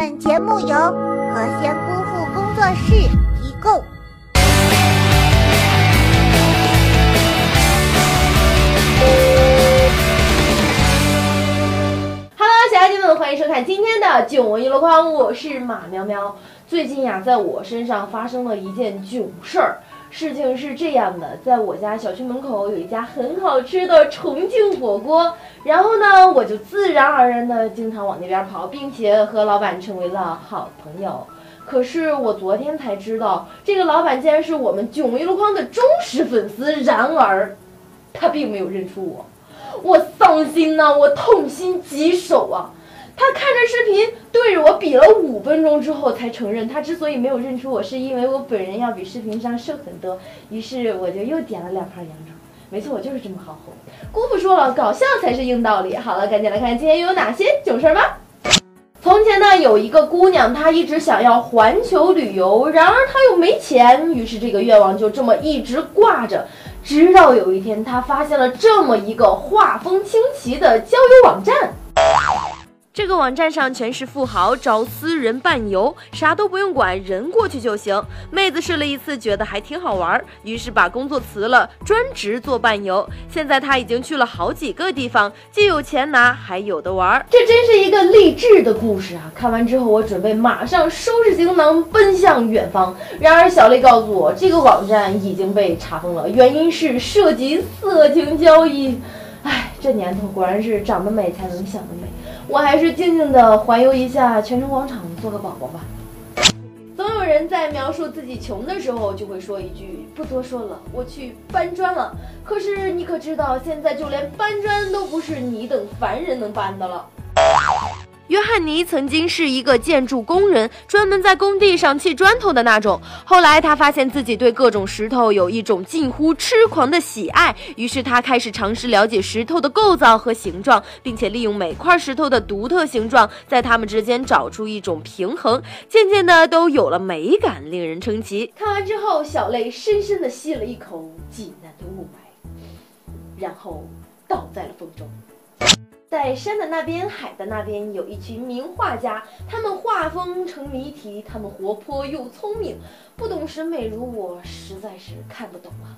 本节目由何仙姑父工作室提供。Hello，小孩子们，欢迎收看今天的囧闻娱乐框，我是马喵喵。最近呀，在我身上发生了一件囧事儿。事情是这样的，在我家小区门口有一家很好吃的重庆火锅，然后呢，我就自然而然的经常往那边跑，并且和老板成为了好朋友。可是我昨天才知道，这个老板竟然是我们囧闻娱乐框的忠实粉丝，然而他并没有认出我，我伤心呐、我痛心疾首啊！他看着视频对着我比了五分钟之后才承认，他之所以没有认出我，是因为我本人要比视频上瘦很多。于是我就又点了两盘羊肉。没错，我就是这么好哄。姑父说了，搞笑才是硬道理。好了，赶紧来看今天又有哪些囧事儿吧。从前呢，有一个姑娘，她一直想要环球旅游，然而她又没钱，于是这个愿望就这么一直挂着。直到有一天，她发现了这么一个画风清奇的交友网站。这个网站上全是富豪找私人伴游，啥都不用管，人过去就行。妹子试了一次，觉得还挺好玩，于是把工作辞了，专职做伴游。现在她已经去了好几个地方，既有钱拿，还有的玩。这真是一个励志的故事啊！看完之后，我准备马上收拾行囊奔向远方。然而小丽告诉我，这个网站已经被查封了，原因是涉及色情交易。唉，这年头果然是长得美才能想得美。我还是静静的环游一下泉城广场，做个宝宝吧。总有人在描述自己穷的时候，就会说一句：“不多说了，我去搬砖了。”可是你可知道，现在就连搬砖都不是你等凡人能搬的了。约翰尼曾经是一个建筑工人，专门在工地上砌砖头的那种。后来他发现自己对各种石头有一种近乎痴狂的喜爱，于是他开始尝试了解石头的构造和形状，并且利用每块石头的独特形状，在它们之间找出一种平衡。渐渐的，都有了美感，令人称奇。看完之后，小泪深深地吸了一口济南的雾霾，然后倒在了风中。在山的那边，海的那边，有一群名画家，他们画风成谜题，他们活泼又聪明，不懂审美如我，实在是看不懂啊。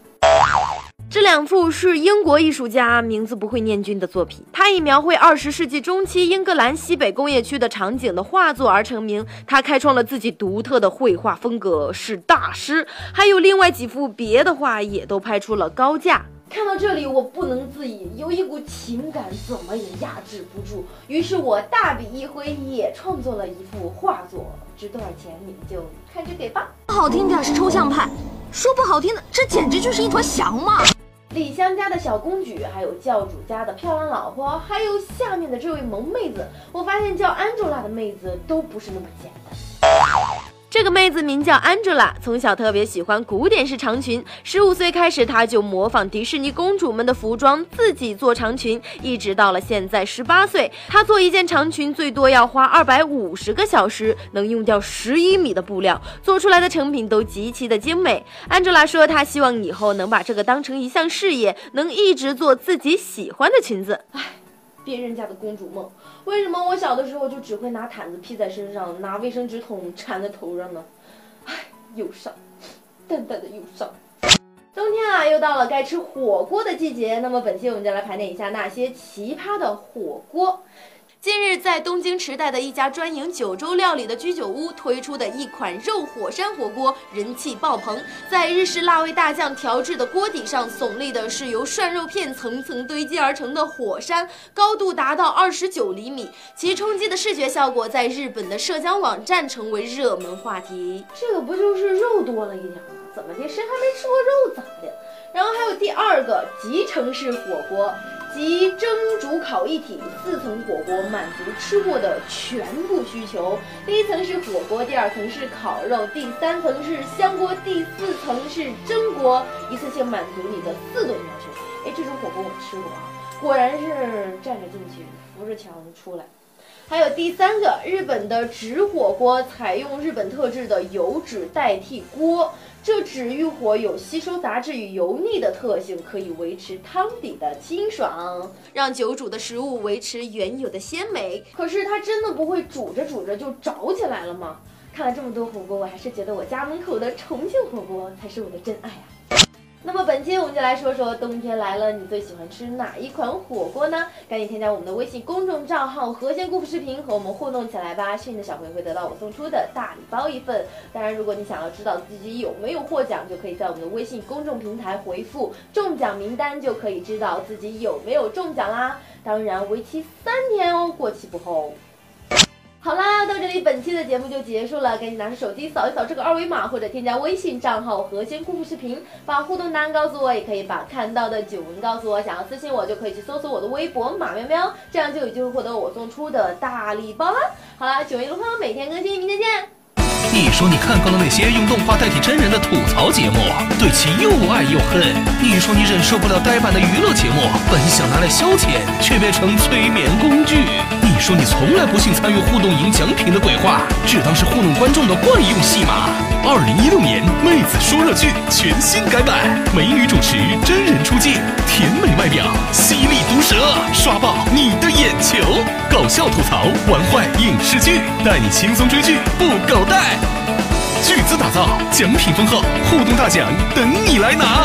这两幅是英国艺术家名字不会念君的作品，他以描绘二十世纪中期英格兰西北工业区的场景的画作而成名。他开创了自己独特的绘画风格，是大师。还有另外几幅别的画也都拍出了高价。看到这里，我不能自已，有一股情感怎么也压制不住。于是我大笔一挥，也创作了一幅画作。值多少钱，你们就看着给吧。好听点是抽象派，说不好听的，这简直就是一坨翔嘛！李湘家的小公举，还有教主家的漂亮老婆，还有下面的这位萌妹子，我发现叫 Angela 的妹子都不是那么简单。这个妹子名叫 Angela，从小特别喜欢古典式长裙。十五岁开始，她就模仿迪士尼公主们的服装，自己做长裙，一直到了现在十八岁。她做一件长裙最多要花二百五十个小时，能用掉十一米的布料，做出来的成品都极其的精美。Angela 说，她希望以后能把这个当成一项事业，能一直做自己喜欢的裙子。唉。别人家的公主梦，为什么我小的时候就只会拿毯子披在身上，拿卫生纸筒缠在头上呢？唉，忧伤，淡淡的忧伤。冬天啊，又到了该吃火锅的季节，那么本期我们就来盘点一下那些奇葩的火锅。近日，在东京池袋的一家专营九州料理的居酒屋推出的一款肉火山火锅人气爆棚。在日式辣味大酱调制的锅底上，耸立的是由涮肉片层层堆积而成的火山，高度达到二十九厘米。其冲击的视觉效果在日本的社交网站成为热门话题。这个不就是肉多了一点吗？怎么的？谁还没吃过肉咋的？然后还有第二个集成式火锅。即蒸、煮、烤一体，四层火锅满足吃货的全部需求。第一层是火锅，第二层是烤肉，第三层是香锅，第四层是蒸锅，一次性满足你的四顿要求。哎，这种火锅我吃过啊，果然是站着进去，扶着墙出来。还有第三个，日本的纸火锅采用日本特制的油纸代替锅，这纸浴火有吸收杂质与油腻的特性，可以维持汤底的清爽，让久煮的食物维持原有的鲜美。可是它真的不会煮着煮着就着起来了吗？看了这么多火锅，我还是觉得我家门口的重庆火锅才是我的真爱啊！那么本期我们就来说说冬天来了，你最喜欢吃哪一款火锅呢？赶紧添加我们的微信公众账号“和仙姑父视频”和我们互动起来吧！幸运的小朋友会得到我送出的大礼包一份。当然，如果你想要知道自己有没有获奖，就可以在我们的微信公众平台回复“中奖名单”，就可以知道自己有没有中奖啦！当然，为期三天哦，过期不候。好啦，到这里本期的节目就结束了，赶紧拿出手机扫一扫这个二维码，或者添加微信账号“和仙姑父视频”，把互动答案告诉我，也可以把看到的九文告诉我。想要私信我，就可以去搜索我的微博“马喵喵”，这样就有机会获得我送出的大礼包啦。好啦，九一路况每天更新，明天见。你说你看惯了那些用动画代替真人的吐槽节目，对其又爱又恨。你说你忍受不了呆板的娱乐节目，本想拿来消遣，却变成催眠工具。说你从来不信参与互动赢奖品的鬼话，只当是糊弄观众的惯用戏码。二零一六年妹子说热剧全新改版，美女主持，真人出镜，甜美外表，犀利毒舌，刷爆你的眼球。搞笑吐槽，玩坏影视剧，带你轻松追剧不狗带。巨资打造，奖品丰厚，互动大奖等你来拿。